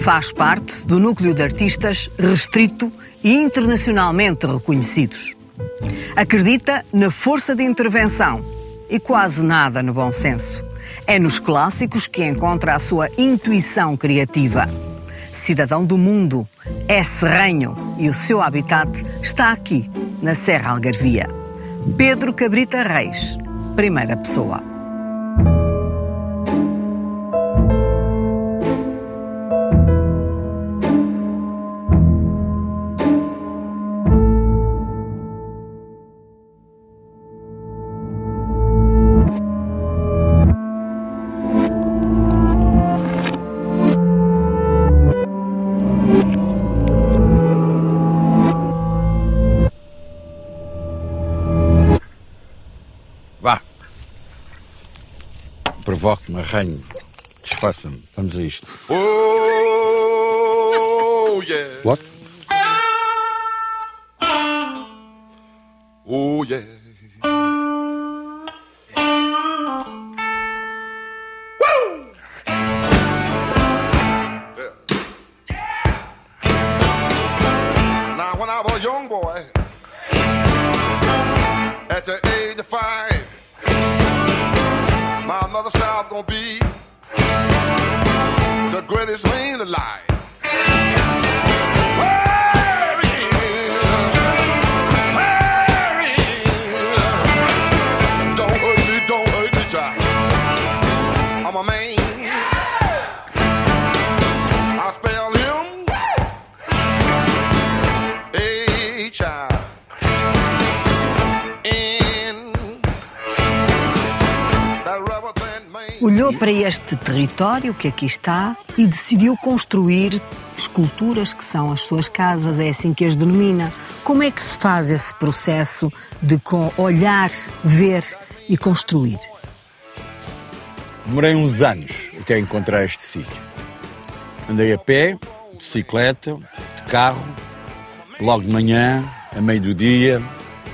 Faz parte do núcleo de artistas restrito e internacionalmente reconhecidos. Acredita na força de intervenção e quase nada no bom senso. É nos clássicos que encontra a sua intuição criativa. Cidadão do mundo, é serranho e o seu habitat está aqui, na Serra Algarvia. Pedro Cabrita Reis, primeira pessoa. Arranhe-me, desfaça-me. Vamos a isto. Oh, yeah. What? Oh, yeah. Território que aqui está e decidiu construir esculturas que são as suas casas, é assim que as denomina. Como é que se faz esse processo de olhar, ver e construir? Demorei uns anos até encontrar este sítio. Andei a pé, de bicicleta, de carro, logo de manhã, a meio do dia,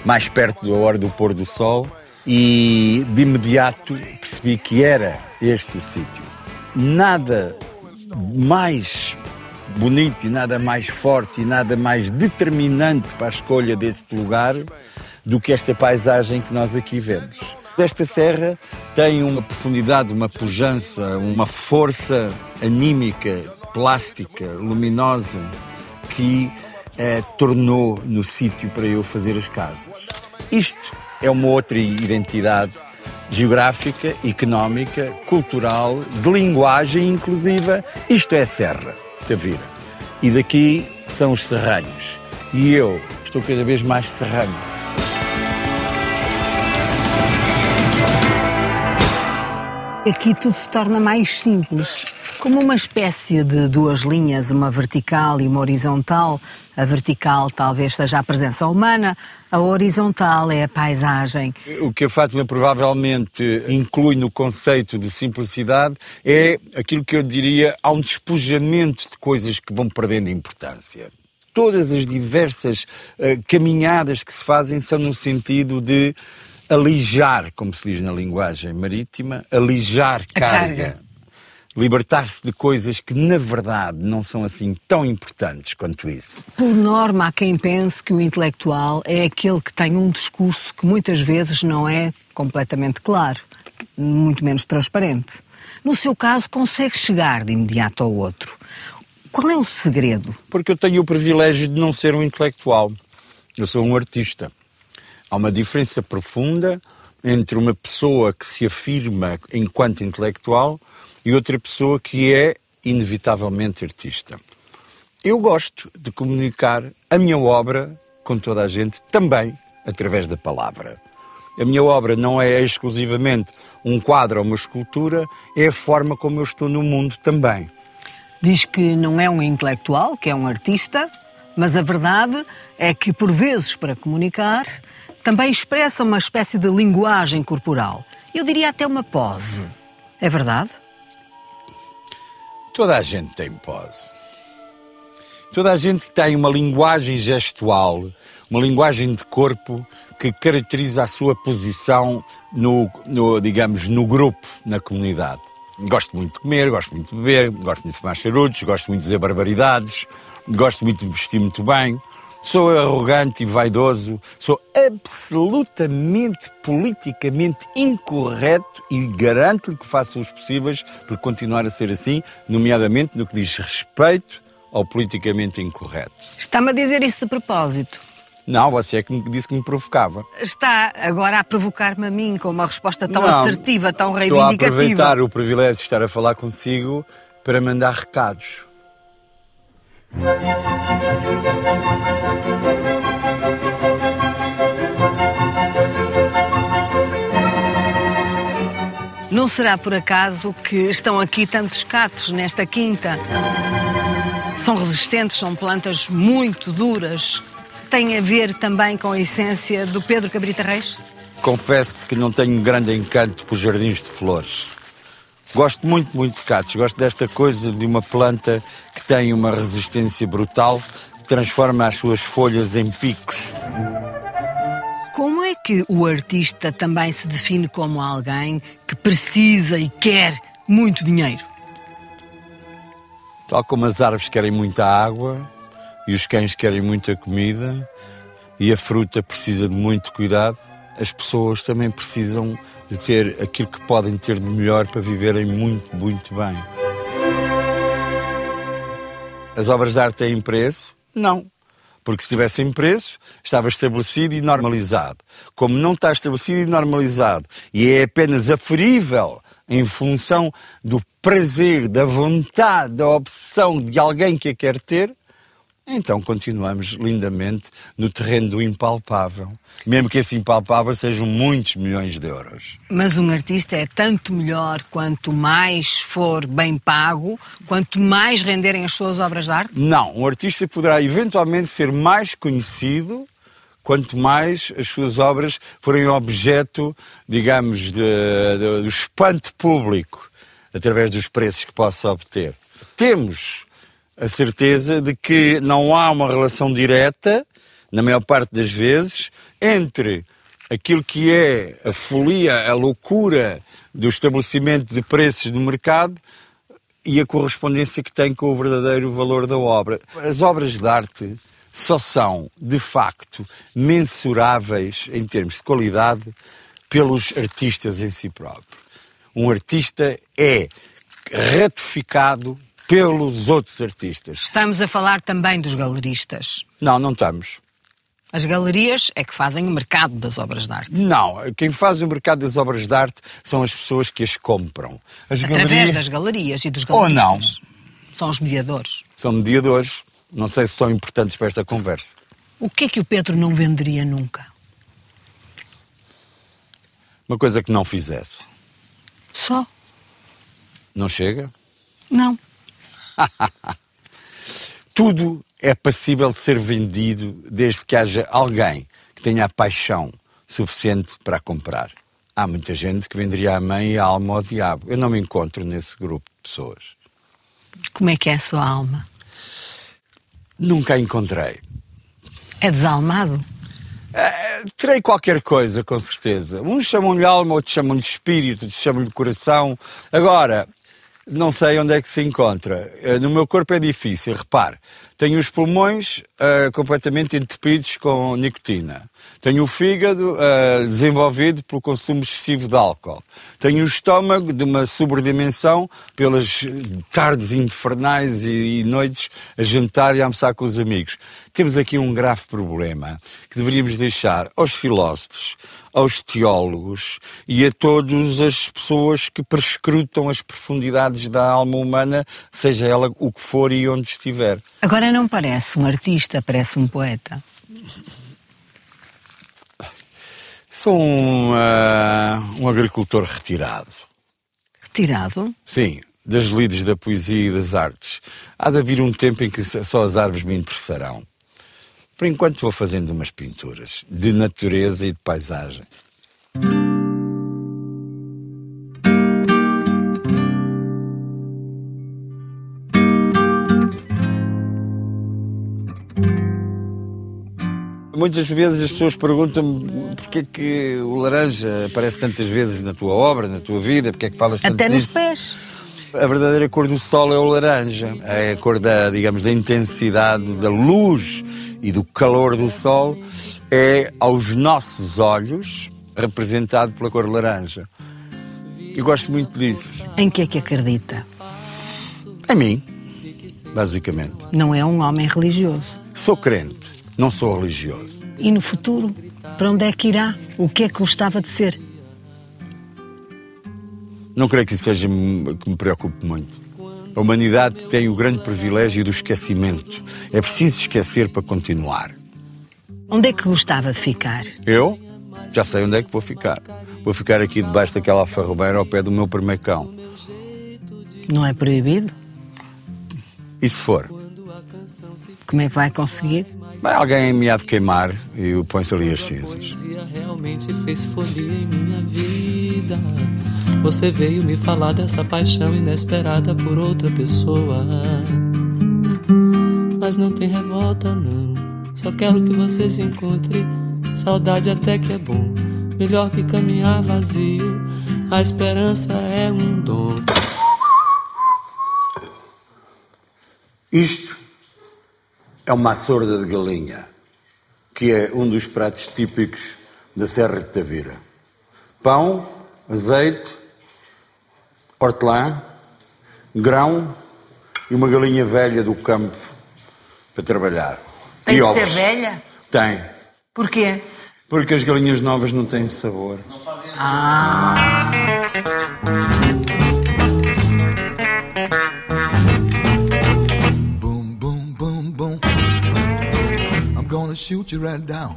mais perto da hora do pôr do sol, e de imediato percebi que era este o sítio. Nada mais bonito e nada mais forte e nada mais determinante para a escolha deste lugar do que esta paisagem que nós aqui vemos. Esta serra tem uma profundidade, uma pujança, uma força anímica, plástica, luminosa, que eh, tornou no sítio para eu fazer as casas. Isto é uma outra identidade geográfica, económica, cultural, de linguagem inclusiva. Isto é Serra, Tavira. E daqui são os serranhos. E eu estou cada vez mais serranho. Aqui tudo se torna mais simples, como uma espécie de duas linhas, uma vertical e uma horizontal. A vertical talvez seja a presença humana, a horizontal é a paisagem. O que a Fátima provavelmente inclui no conceito de simplicidade é aquilo que eu diria há um despojamento de coisas que vão perdendo importância. Todas as diversas eh, caminhadas que se fazem são no sentido de alijar, como se diz na linguagem marítima, alijar carga. carga. Libertar-se de coisas que, na verdade, não são assim tão importantes quanto isso. Por norma, há quem pense que o intelectual é aquele que tem um discurso que muitas vezes não é completamente claro, muito menos transparente. No seu caso, consegue chegar de imediato ao outro. Qual é o segredo? Porque eu tenho o privilégio de não ser um intelectual. Eu sou um artista. Há uma diferença profunda entre uma pessoa que se afirma enquanto intelectual e outra pessoa que é inevitavelmente artista. Eu gosto de comunicar a minha obra com toda a gente, também através da palavra. A minha obra não é exclusivamente um quadro ou uma escultura, é a forma como eu estou no mundo também. Diz que não é um intelectual, que é um artista, mas a verdade é que, por vezes, para comunicar, também expressa uma espécie de linguagem corporal. Eu diria até uma pose. É verdade? Toda a gente tem pose. Toda a gente tem uma linguagem gestual, uma linguagem de corpo que caracteriza a sua posição no, no, digamos, no grupo, na comunidade. Gosto muito de comer, gosto muito de beber, gosto muito de fumar charutos, gosto muito de dizer barbaridades, gosto muito de vestir muito bem. Sou arrogante e vaidoso, sou absolutamente politicamente incorreto e garanto-lhe que faço os possíveis por continuar a ser assim, nomeadamente no que diz respeito ao politicamente incorreto. Está-me a dizer isso de propósito. Não, você é que me disse que me provocava. Está agora a provocar-me a mim com uma resposta tão Não, assertiva, tão Estou a reivindicativa. aproveitar o privilégio de estar a falar consigo para mandar recados. Não será por acaso que estão aqui tantos catos nesta quinta? São resistentes, são plantas muito duras. Tem a ver também com a essência do Pedro Cabrita Reis? Confesso que não tenho grande encanto por jardins de flores. Gosto muito, muito de catos. Gosto desta coisa de uma planta que tem uma resistência brutal, que transforma as suas folhas em picos. Como é que o artista também se define como alguém que precisa e quer muito dinheiro? Tal como as árvores querem muita água e os cães querem muita comida e a fruta precisa de muito cuidado, as pessoas também precisam de ter aquilo que podem ter de melhor para viverem muito, muito bem. As obras de arte têm preço? Não. Porque se tivessem preço, estava estabelecido e normalizado. Como não está estabelecido e normalizado e é apenas aferível em função do prazer, da vontade, da opção de alguém que a quer ter, então continuamos lindamente no terreno do impalpável. Mesmo que esse impalpável sejam muitos milhões de euros. Mas um artista é tanto melhor quanto mais for bem pago, quanto mais renderem as suas obras de arte? Não, um artista poderá eventualmente ser mais conhecido quanto mais as suas obras forem objeto, digamos, de, de, do espanto público através dos preços que possa obter. Temos a certeza de que não há uma relação direta, na maior parte das vezes, entre aquilo que é a folia, a loucura do estabelecimento de preços no mercado e a correspondência que tem com o verdadeiro valor da obra. As obras de arte só são, de facto, mensuráveis em termos de qualidade pelos artistas em si próprio. Um artista é ratificado pelos outros artistas. Estamos a falar também dos galeristas. Não, não estamos. As galerias é que fazem o mercado das obras de arte. Não, quem faz o mercado das obras de arte são as pessoas que as compram. As Através galerias das galerias e dos Ou não. galeristas. São os mediadores. são mediadores. Não sei se são importantes para esta conversa. O que é que o Pedro não venderia nunca? Uma coisa que não fizesse. Só? Não chega? Não. Tudo é passível de ser vendido desde que haja alguém que tenha a paixão suficiente para comprar. Há muita gente que venderia a mãe e a alma ao diabo. Eu não me encontro nesse grupo de pessoas. Como é que é a sua alma? Nunca a encontrei. É desalmado? Eh, terei qualquer coisa, com certeza. Uns chamam-lhe alma, outros chamam-lhe espírito, outros chamam-lhe coração. Agora, não sei onde é que se encontra. Eh, No meu corpo é difícil, repare. Tenho os pulmões eh, completamente entupidos com nicotina. Tenho o fígado eh, desenvolvido pelo consumo excessivo de álcool. Tenho o estômago de uma sobredimensão pelas tardes infernais e, e noites a jantar e a almoçar com os amigos. Temos aqui um grave problema que deveríamos deixar aos filósofos, aos teólogos e a todas as pessoas que perscrutam as profundidades da alma humana, seja ela o que for e onde estiver. Agora não parece um artista, parece um poeta. Sou um, ah, um agricultor retirado. Retirado? Sim, das lides da poesia e das artes. Há de haver um tempo em que só as árvores me interessarão. Por enquanto vou fazendo umas pinturas de natureza e de paisagem. Muitas vezes as pessoas perguntam-me porque é que o laranja aparece tantas vezes na tua obra, na tua vida, porque é que falas tanto Até nos disso. pés. A verdadeira cor do sol é o laranja. É a cor da, digamos, da intensidade da luz e do calor do sol. É aos nossos olhos representado pela cor laranja. Eu gosto muito disso. Em que é que acredita? A mim, basicamente. Não é um homem religioso. Sou crente, não sou religioso. E no futuro, para onde é que irá? O que é que gostava de ser? Não creio que isso seja que me preocupe muito. A humanidade tem o grande privilégio do esquecimento. É preciso esquecer para continuar. Onde é que gostava de ficar? Eu já sei onde é que vou ficar. Vou ficar aqui debaixo daquela alfarrobeira ao pé do meu primeiro cão. Não é proibido? E se for? Como é que vai conseguir? Bem, alguém me há de queimar e eu põe-se ali as cinzas. poesia realmente fez folia em minha vida. Você veio me falar dessa paixão inesperada por outra pessoa. Mas não tem revolta, não. Só quero que você se encontre. Saudade até que é bom. Melhor que caminhar vazio. A esperança é um dom. Isto é uma sorda de galinha, que é um dos pratos típicos da Serra de Tavira. Pão, azeite, hortelã, grão e uma galinha velha do campo para trabalhar. Tem e de ovos. ser velha? Tem. Porquê? Porque as galinhas novas não têm sabor. Boom, gonna shoot you right down.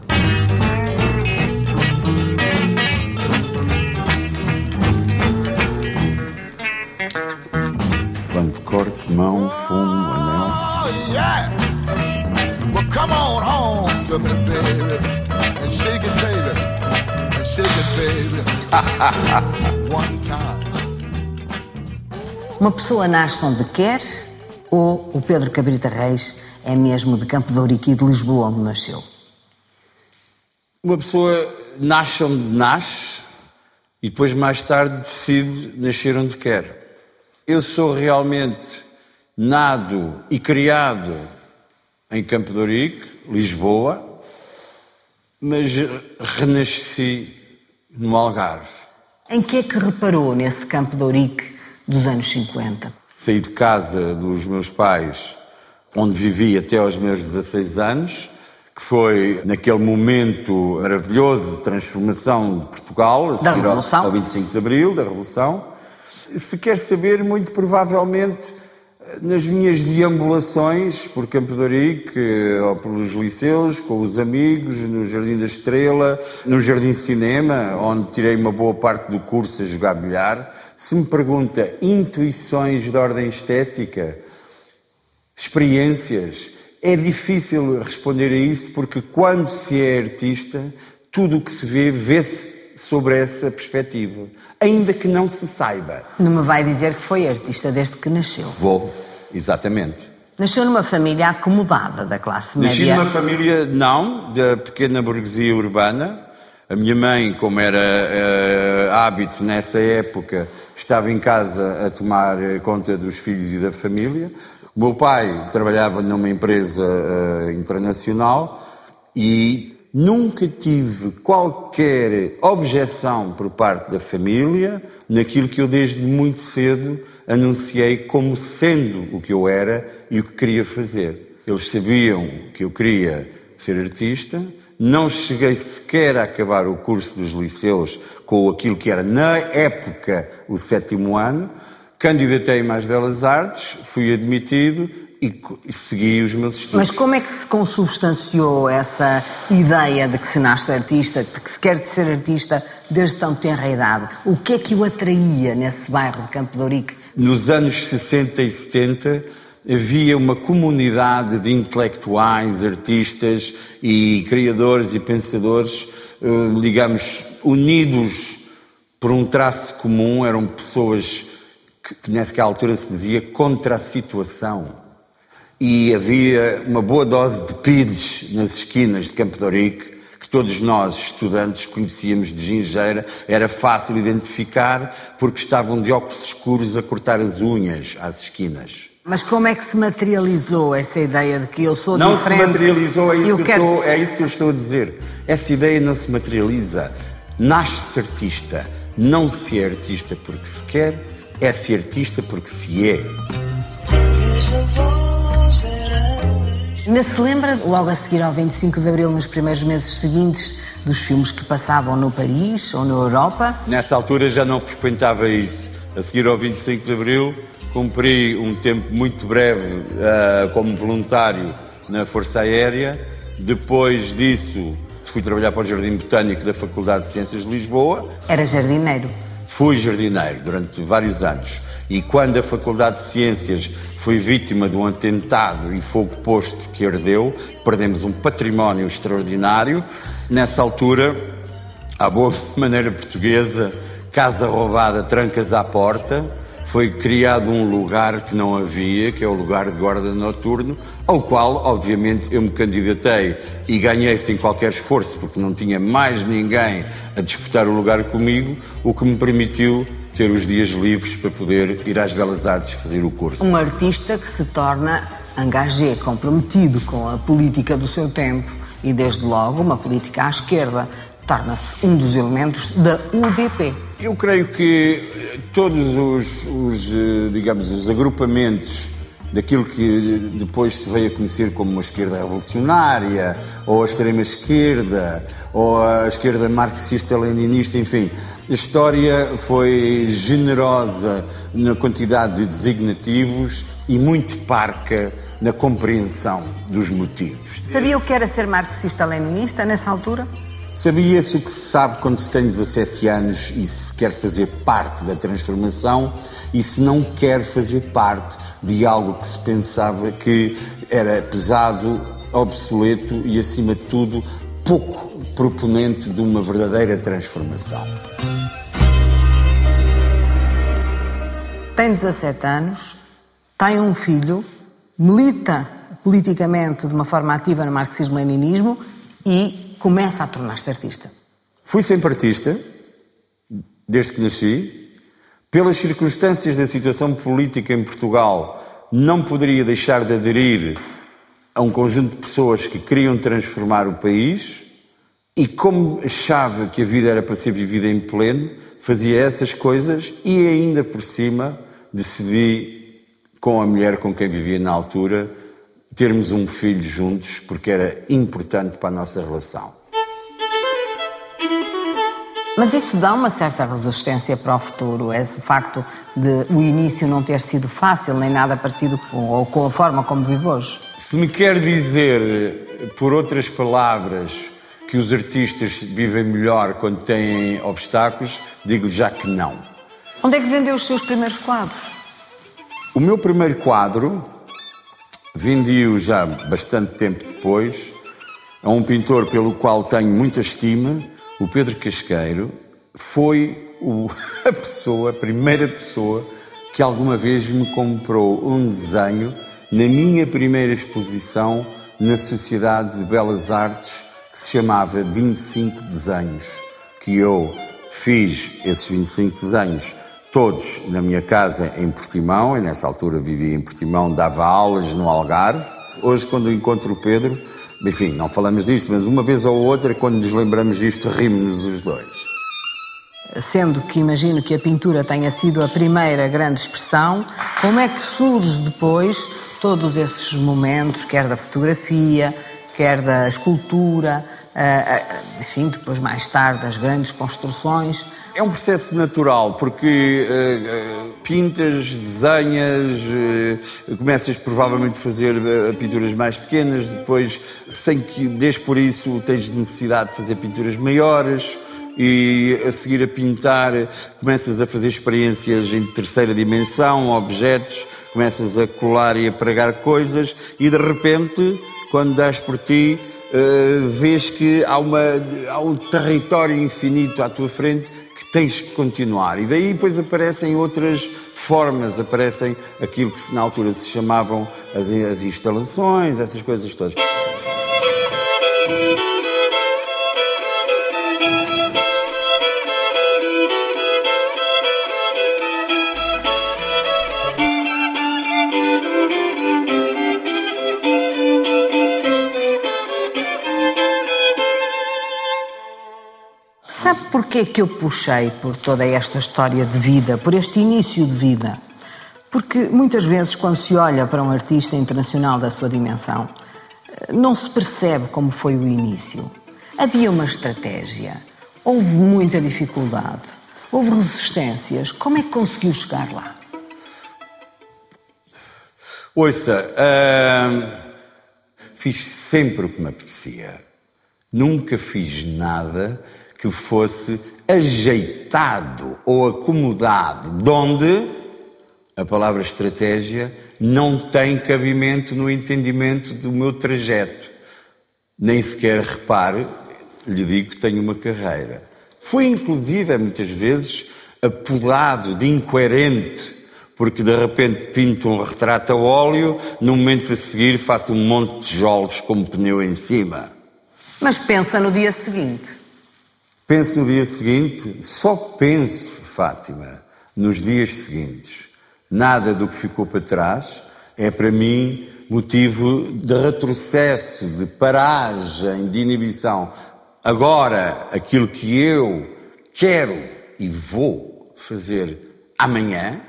Quando corte, mão, fumo, anel. Oh, yeah. Well, come on home to me, baby. And shake it, baby. And shake it, baby. One time. Uma pessoa nasce onde quer ou o Pedro Cabrita Reis é mesmo de Campo de Ourique e de Lisboa onde nasceu? Uma pessoa nasce onde nasce e depois mais tarde decide nascer onde quer. Eu sou realmente nado e criado em Campo de Ourique, Lisboa, mas renasci no Algarve. Em que é que reparou nesse Campo de Ourique dos anos 50? Saí de casa dos meus pais, onde vivi até aos meus 16 anos, que foi naquele momento maravilhoso de transformação de Portugal, a Da ao- Revolução. ao 25 de Abril, da Revolução. Se quer saber, muito provavelmente, nas minhas deambulações por Campo de ou pelos liceus, com os amigos, no Jardim da Estrela, no Jardim Cinema, onde tirei uma boa parte do curso a jogar bilhar, se me pergunta intuições de ordem estética, experiências, é difícil responder a isso porque quando se é artista, tudo o que se vê, vê-se sobre essa perspectiva, ainda que não se saiba. Não me vai dizer que foi artista desde que nasceu. Vou, exatamente. Nasceu numa família acomodada da classe Nasci média. numa família, não, da pequena burguesia urbana. A minha mãe, como era eh, hábito nessa época, estava em casa a tomar eh, conta dos filhos e da família. O meu pai trabalhava numa empresa eh, internacional e nunca tive qualquer objeção por parte da família naquilo que eu desde muito cedo anunciei como sendo o que eu era e o que queria fazer. Eles sabiam que eu queria ser artista, não cheguei sequer a acabar o curso dos liceus com aquilo que era na época o sétimo ano, candidatei-me às Belas Artes, fui admitido e e segui os meus estudos. Mas como é que se consubstanciou essa ideia de que se nasce artista, de que se quer de ser artista desde tão tenra idade? O que é que o atraía nesse bairro de Campo de Ourique? Nos anos 60 e 70 havia uma comunidade de intelectuais, artistas e criadores e pensadores, eh, digamos, unidos por um traço comum, eram pessoas que, que nessa altura se dizia contra a situação. e havia uma boa dose de pides nas esquinas de Campo de Ourique, que todos nós, estudantes, conhecíamos de gingeira, era fácil identificar porque estavam de óculos escuros a cortar as unhas às esquinas. Mas como é que se materializou essa ideia de que eu sou Não diferente? se materializou, é isso, eu que eu quero estou, é isso que eu estou a dizer. Essa ideia não se materializa. Nasce-se artista. Não se é artista porque se quer, é-se artista porque se é. Ainda se lembra, logo a seguir ao 25 de Abril, nos primeiros meses seguintes, dos filmes que passavam no Paris ou na Europa? Nessa altura já não frequentava isso. A seguir ao 25 de Abril, cumpri um tempo muito breve ah, como voluntário na Força Aérea. Depois disso, fui trabalhar para o Jardim Botânico da Faculdade de Ciências de Lisboa. Era jardineiro. Fui jardineiro durante vários anos. E quando a Faculdade de Ciências foi vítima de um atentado e fogo posto que ardeu, perdemos um património extraordinário. Nessa altura, à boa maneira portuguesa, casa roubada, trancas à porta, foi criado um lugar que não havia, que é o lugar de guarda noturno, ao qual, obviamente, eu me candidatei e ganhei sem qualquer esforço, porque não tinha mais ninguém a disputar o lugar comigo, o que me permitiu ter os dias livres para poder ir às Belas Artes fazer o curso. Um artista que se torna engagé, comprometido com a política do seu tempo e, desde logo, uma política à esquerda. Torna-se um dos elementos da UDP. Eu creio que eh, todos os, os, eh, digamos, os agrupamentos daquilo que depois se veio a conhecer como uma esquerda revolucionária, ou a extrema-esquerda, ou a esquerda marxista-leninista, enfim. A história foi generosa na quantidade de designativos e muito parca na compreensão dos motivos. Sabia o que era ser marxista-leninista nessa altura? Sabia-se o que se sabe quando se tem 17 anos e quer fazer parte da transformação e se não quer fazer parte de algo que se pensava que era pesado, obsoleto e, acima de tudo, pouco proponente de uma verdadeira transformação. Tem 17 anos, tem um filho, milita politicamente de uma forma ativa no marxismo-leninismo e começa a tornar-se artista. Fui sempre artista, desde que nasci. Pelas circunstâncias da situação política em Portugal, não poderia deixar de aderir a um conjunto de pessoas que queriam transformar o país e, como achava que a vida era para ser vivida em pleno, fazia essas coisas e, ainda por cima, decidi, com a mulher com quem vivia na altura, termos um filho juntos, porque era importante para a nossa relação. Mas isso dá uma certa resistência para o futuro, esse facto de o início não ter sido fácil, nem nada parecido com, ou com a forma como vive hoje. Se me quer dizer, por outras palavras, que os artistas vivem melhor quando têm obstáculos, digo já que não. Onde é que vendeu os seus primeiros quadros? O meu primeiro quadro vendi-o já bastante tempo depois a um pintor pelo qual tenho muita estima, o Pedro Casqueiro. Foi o, a pessoa, a primeira pessoa que alguma vez me comprou um desenho na minha primeira exposição na Sociedade de Belas Artes que se chamava 25 Desenhos, que eu fiz esses 25 desenhos todos na minha casa em Portimão, e nessa altura vivia em Portimão, dava aulas no Algarve. Hoje, quando encontro o Pedro, enfim, não falamos disto, mas uma vez ou outra, quando nos lembramos disto, rimos-nos os dois. Sendo que imagino que a pintura tenha sido a primeira grande expressão, como é que surge depois todos esses momentos, quer da fotografia, quer da escultura, enfim, depois mais tarde das grandes construções? É um processo natural, porque uh, pintas, desenhas, uh, começas provavelmente a fazer uh, pinturas mais pequenas, depois, sem que des por isso, tens necessidade de fazer pinturas maiores e a seguir a pintar começas a fazer experiências em terceira dimensão, objetos, começas a colar e a pregar coisas e de repente, quando das por ti, uh, vês que há, uma, há um território infinito à tua frente que tens que continuar. E daí depois aparecem outras formas, aparecem aquilo que na altura se chamavam as, as instalações, essas coisas todas. Porquê que eu puxei por toda esta história de vida, por este início de vida? Porque muitas vezes, quando se olha para um artista internacional da sua dimensão, não se percebe como foi o início. Havia uma estratégia, houve muita dificuldade, houve resistências. Como é que conseguiu chegar lá? Ouça, hum, fiz sempre o que me apetecia. Nunca fiz nada que fosse ajeitado ou acomodado, donde a palavra estratégia não tem cabimento no entendimento do meu trajeto. Nem sequer repare, lhe digo que tenho uma carreira. Fui, inclusive, muitas vezes apodado de incoerente, porque de repente pinto um retrato a óleo, no momento a seguir faço um monte de tijolos com um pneu em cima. Mas pensa no dia seguinte. Penso no dia seguinte, só penso, Fátima, nos dias seguintes. Nada do que ficou para trás é para mim motivo de retrocesso, de paragem, de inibição. Agora, aquilo que eu quero e vou fazer amanhã,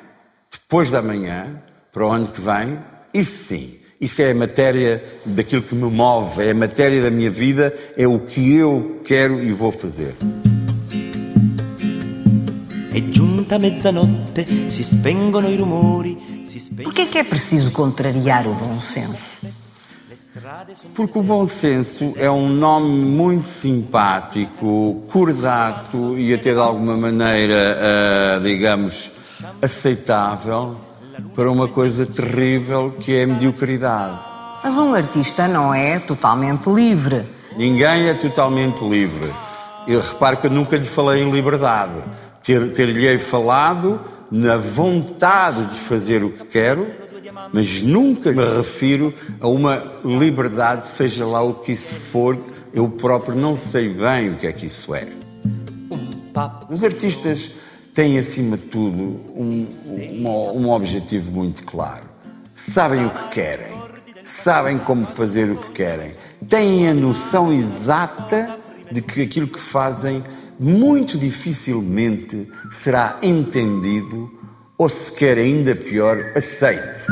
depois da manhã, para o ano que vem, isso sim, isso é a matéria daquilo que me move, é a matéria da minha vida, é o que eu quero e vou fazer. Spengono Porquê é que é preciso contrariar o bom senso? Porque o bom senso é um nome muito simpático, cordato e até de alguma maneira, ah, digamos, aceitável para uma coisa terrível que é a mediocridade. Mas um artista não é totalmente livre. Ninguém é totalmente livre. Eu reparo que eu nunca lhe falei em liberdade. Ter- Ter-lhe falado na vontade de fazer o que quero, mas nunca me refiro a uma liberdade, seja lá o que isso for, eu próprio não sei bem o que é que isso é. Os artistas têm, acima de tudo, um, um, um objetivo muito claro. Sabem o que querem, sabem como fazer o que querem, têm a noção exata de que aquilo que fazem muito dificilmente será entendido ou, sequer ainda pior, aceite.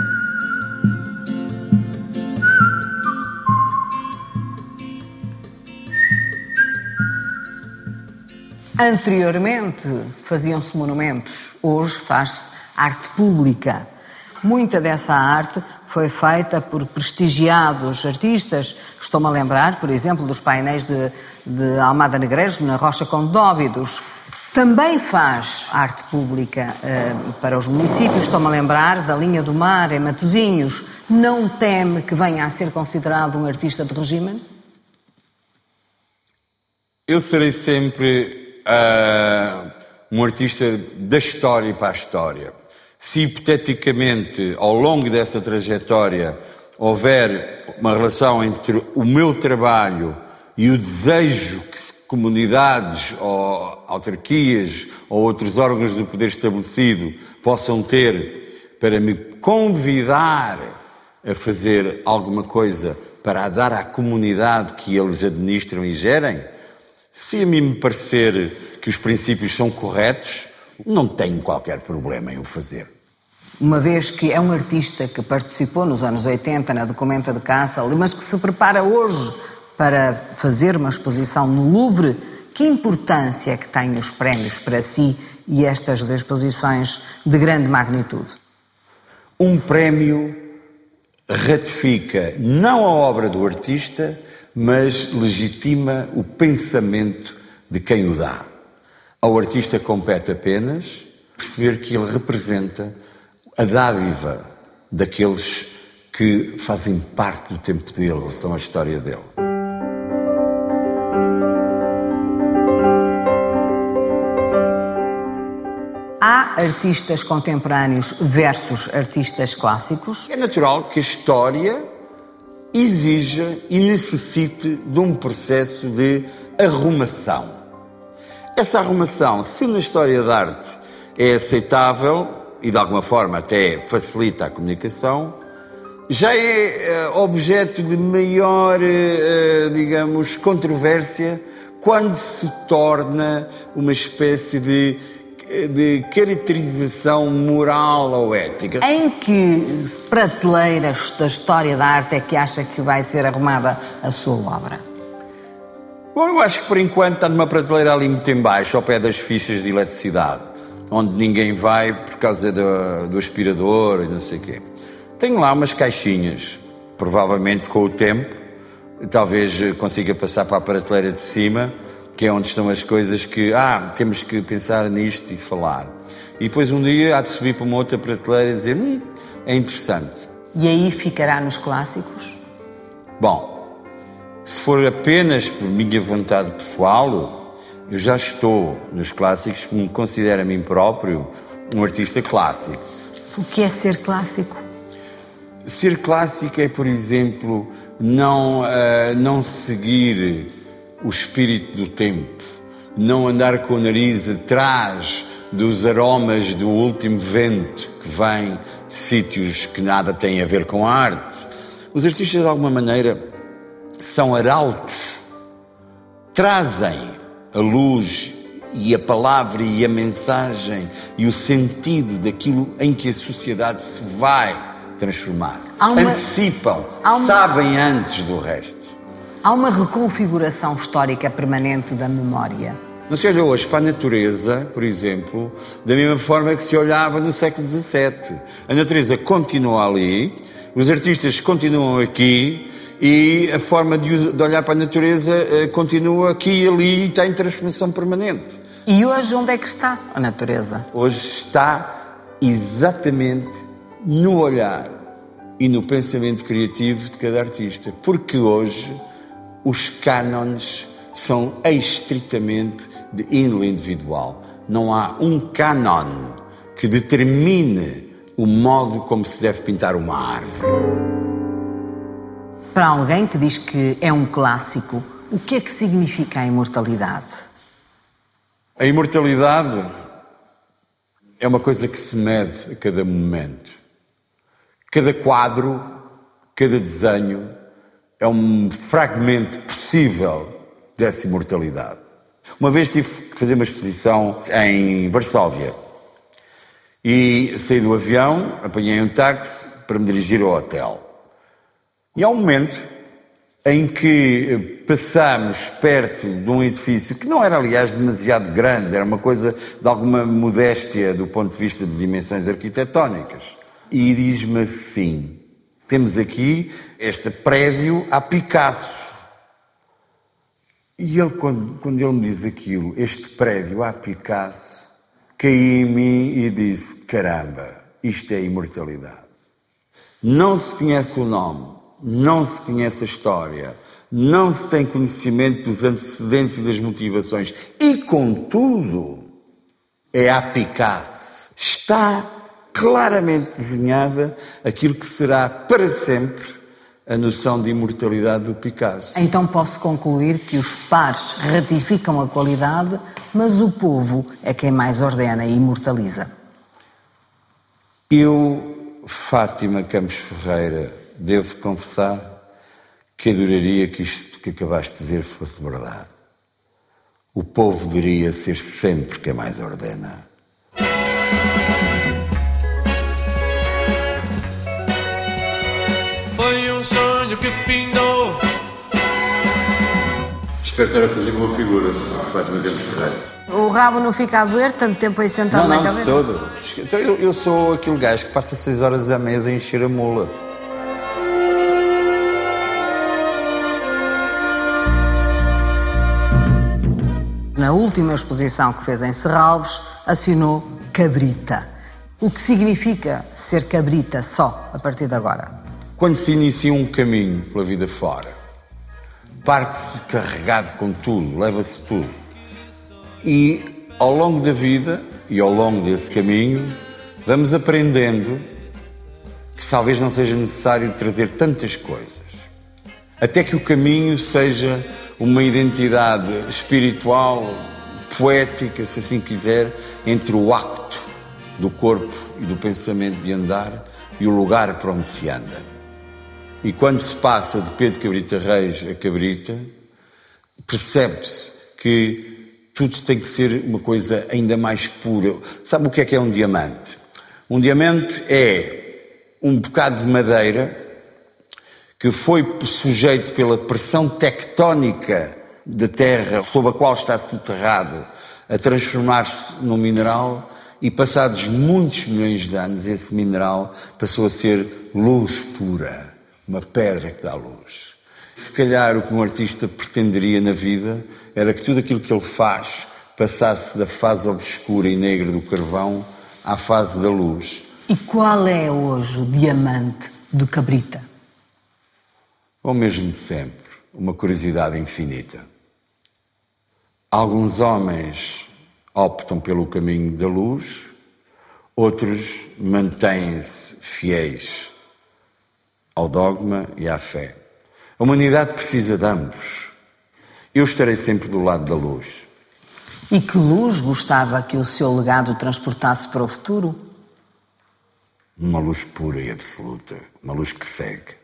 Anteriormente faziam-se monumentos, hoje faz-se arte pública. Muita dessa arte foi feita por prestigiados artistas. Estou-me a lembrar, por exemplo, dos painéis de, de Almada Negreiros na Rocha Condóbidos. Também faz arte pública eh, para os municípios. Estou-me a lembrar da Linha do Mar, em Matosinhos. Não teme que venha a ser considerado um artista de regime? Eu serei sempre ah, um artista da história para a história. Se hipoteticamente, ao longo dessa trajetória, houver uma relação entre o meu trabalho e o desejo que comunidades ou autarquias ou outros órgãos do poder estabelecido possam ter para me convidar a fazer alguma coisa para dar à comunidade que eles administram e gerem, se a mim me parecer que os princípios são corretos, não tenho qualquer problema em o fazer. Uma vez que é um artista que participou nos anos 80 na Documenta de Kassel, mas que se prepara hoje para fazer uma exposição no Louvre, que importância é que têm os prémios para si e estas exposições de grande magnitude? Um prémio ratifica não a obra do artista, mas legitima o pensamento de quem o dá. Ao artista compete apenas perceber que ele representa a dádiva daqueles que fazem parte do tempo dele, ou são a história dele. Há Há artistas contemporâneos versus artistas clássicos? É natural que a história exija e necessite de um processo de arrumação. Essa arrumação, se na história da arte é aceitável e de alguma forma até facilita a comunicação, já é uh, objeto de maior, uh, digamos, controvérsia quando se torna uma espécie de, de caracterização moral ou ética. Em que prateleiras da história da arte é que acha que vai ser arrumada a sua obra? Bom, eu acho que por enquanto está numa prateleira ali muito em baixo, ao pé das fichas de eletricidade, onde ninguém vai por causa do, do aspirador e não sei o quê. Tenho lá umas caixinhas, provavelmente com o tempo, talvez consiga passar para a prateleira de cima, que é onde estão as coisas que, ah, temos que pensar nisto e falar. E depois um dia há de subir para uma outra prateleira e dizer, hum, é interessante. E aí ficará nos clássicos? Bom, se for apenas por minha vontade pessoal, eu já estou nos clássicos, me considero a mim próprio um artista clássico. O que é ser clássico? Ser clássico é, por exemplo, não, uh, não seguir o espírito do tempo, não andar com o nariz atrás dos aromas do último vento que vem de sítios que nada têm a ver com a arte. Os artistas, de alguma maneira, são arautos, trazem a luz e a palavra e a mensagem e o sentido daquilo em que a sociedade se vai transformar. Uma... Antecipam, uma... sabem antes do resto. Há uma reconfiguração histórica permanente da memória. Não se olha hoje para a natureza, por exemplo, da mesma forma que se olhava no século XVII. A natureza continua ali, os artistas continuam aqui e a forma de, olhar para a natureza eh, continua aqui e ali e está em transformação permanente. E hoje onde é que está a natureza? Hoje está exatamente no olhar e no pensamento criativo de cada artista. Porque hoje os cânones são estritamente de índole individual. Não há um cânon que determine o modo como se deve pintar uma árvore. Para alguém que diz que é um clássico, o que é que significa a imortalidade? A imortalidade é uma coisa que se mede a cada momento. Cada quadro, cada desenho é um fragmento possível dessa imortalidade. Uma vez tive que fazer uma exposição em Varsóvia e saí do avião, apanhei um táxi para me dirigir ao hotel. E há um momento em que passamos perto de um edifício que não era, aliás, demasiado grande, era uma coisa de alguma modéstia do ponto de vista de dimensões arquitetónicas e diz-me assim: temos aqui este prédio a Picasso. E ele, quando, quando ele me diz aquilo, este prédio a Picasso, caí em mim e disse: caramba, isto é imortalidade. Não se conhece o nome, não se conhece a história, não se tem conhecimento dos antecedentes e das motivações, e contudo, é a Picasso. Está claramente desenhada aquilo que será para sempre a noção de imortalidade do Picasso. Então posso concluir que os pares ratificam a qualidade, mas o povo é quem mais ordena e imortaliza. Eu, Fátima Campos Ferreira, devo confessar que adoraria que isto que acabaste de dizer fosse verdade. O povo deveria ser sempre quem mais ordena. Findou. Espero estar a fazer boa figura, Fátima Campos Ferreira. O rabo não fica a doer tanto tempo aí sentado não, na cabeça? Não, todo. Então, eu, eu sou aquele gajo que passa seis horas à mesa a encher a mula. Na última exposição que fez em Serralves, assinou Cabrita. O que significa ser cabrita só a partir de agora? Quando se inicia um caminho pela vida fora, parte-se carregado com tudo, leva-se tudo. E ao longo da vida e ao longo desse caminho vamos aprendendo que talvez não seja necessário trazer tantas coisas. Até que o caminho seja uma identidade espiritual, poética, se assim quiser, entre o acto do corpo e do pensamento de andar e o lugar para onde se anda. E quando se passa de Pedro Cabrita Reis a Cabrita, percebe-se que tudo tem que ser uma coisa ainda mais pura. Sabe o que é que é um diamante? Um diamante é um bocado de madeira que foi sujeito pela pressão tectónica da terra sob a qual está soterrado a transformar-se num mineral e passados muitos milhões de anos esse mineral passou a ser luz pura, uma pedra que dá luz. Se calhar o que um artista pretenderia na vida era que tudo aquilo que ele faz passasse da fase obscura e negra do carvão à fase da luz. E qual é hoje o diamante do Cabrita? Ou mesmo de sempre, uma curiosidade infinita. Alguns homens optam pelo caminho da luz, outros mantêm-se fiéis ao dogma e à fé. A humanidade precisa de ambos. Eu estarei sempre do lado da luz. E que luz gostava que o seu legado transportasse para o futuro? Uma luz pura e absoluta, uma luz que segue.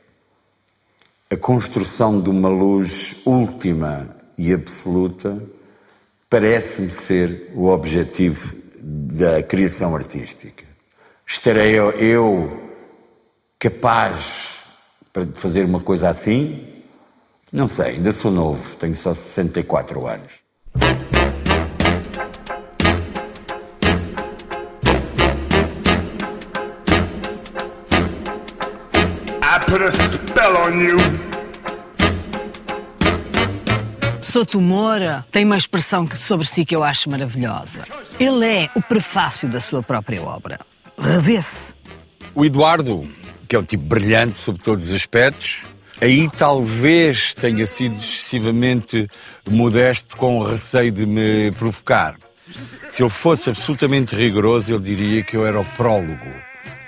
A construção de uma luz última e absoluta parece-me ser o objetivo da criação artística. Estarei eu, eu capaz para fazer uma coisa assim? Não sei, ainda sou novo, tenho só 64 anos. I put a spell on you. Souto Moura tem uma expressão que- sobre si que eu acho maravilhosa. Ele é o prefácio da sua própria obra. Revê-se. O Eduardo, que é um tipo brilhante sob todos os aspectos, aí talvez tenha sido excessivamente modesto com o receio de me provocar. Se ele fosse absolutamente rigoroso, ele diria que eu era o prólogo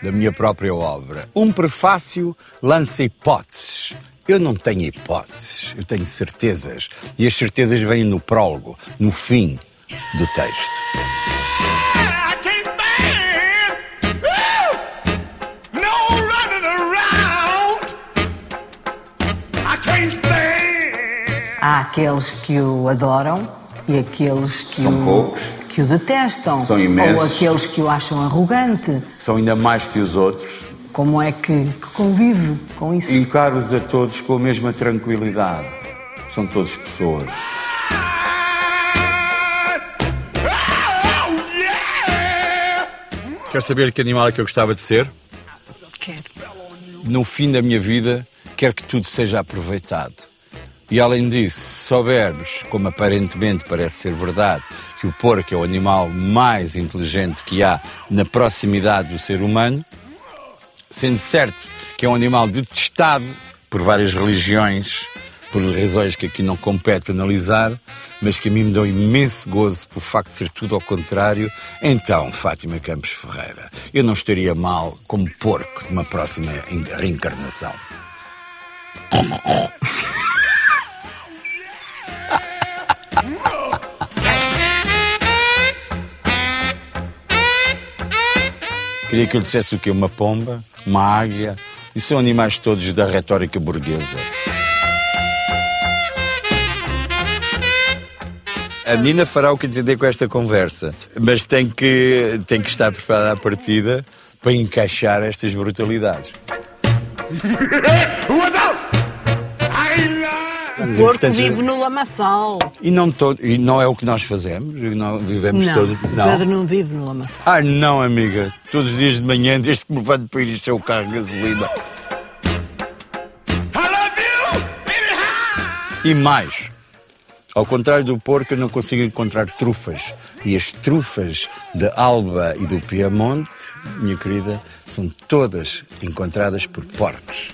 da minha própria obra. Um prefácio lança hipóteses. Eu não tenho hipóteses, eu tenho certezas. E as certezas vêm no prólogo, no fim do texto. Há aqueles que o adoram e aqueles que, São o, poucos. que o detestam. São imensos. Ou aqueles que o acham arrogante. São ainda mais que os outros. Como é que, que convive com isso? Encaro-os a todos com a mesma tranquilidade. São todos pessoas. Quer saber que animal é que eu gostava de ser? Quero. No fim da minha vida, quero que tudo seja aproveitado. E além disso, se soubermos, como aparentemente parece ser verdade, que o porco é o animal mais inteligente que há na proximidade do ser humano, sendo certo que é um animal detestado por várias religiões, por razões que aqui não compete analisar, mas que a mim me dão imenso gozo por facto de ser tudo ao contrário, então, Fátima Campos Ferreira, eu não estaria mal como porco numa próxima en- reencarnação. Queria que eu dissesse o quê? Uma pomba? Uma águia? Isso são animais todos da retórica burguesa. A Nina fará o que entender com esta conversa, mas tem que, tem que estar preparada à partida para encaixar estas brutalidades. O porco Portanto, vive no lamaçal. E não, to- e não é o que nós fazemos, e não vivemos Não, todos. o Pedro não vive no lamaçal. Ah, não, amiga. Todos os dias de manhã, desde que me levanto para ir encher o carro de gasolina. I love you anyhow. E mais, ao contrário do porco, eu não consigo encontrar trufas. E as trufas de Alba e do Piemonte, minha querida, são todas encontradas por porcos.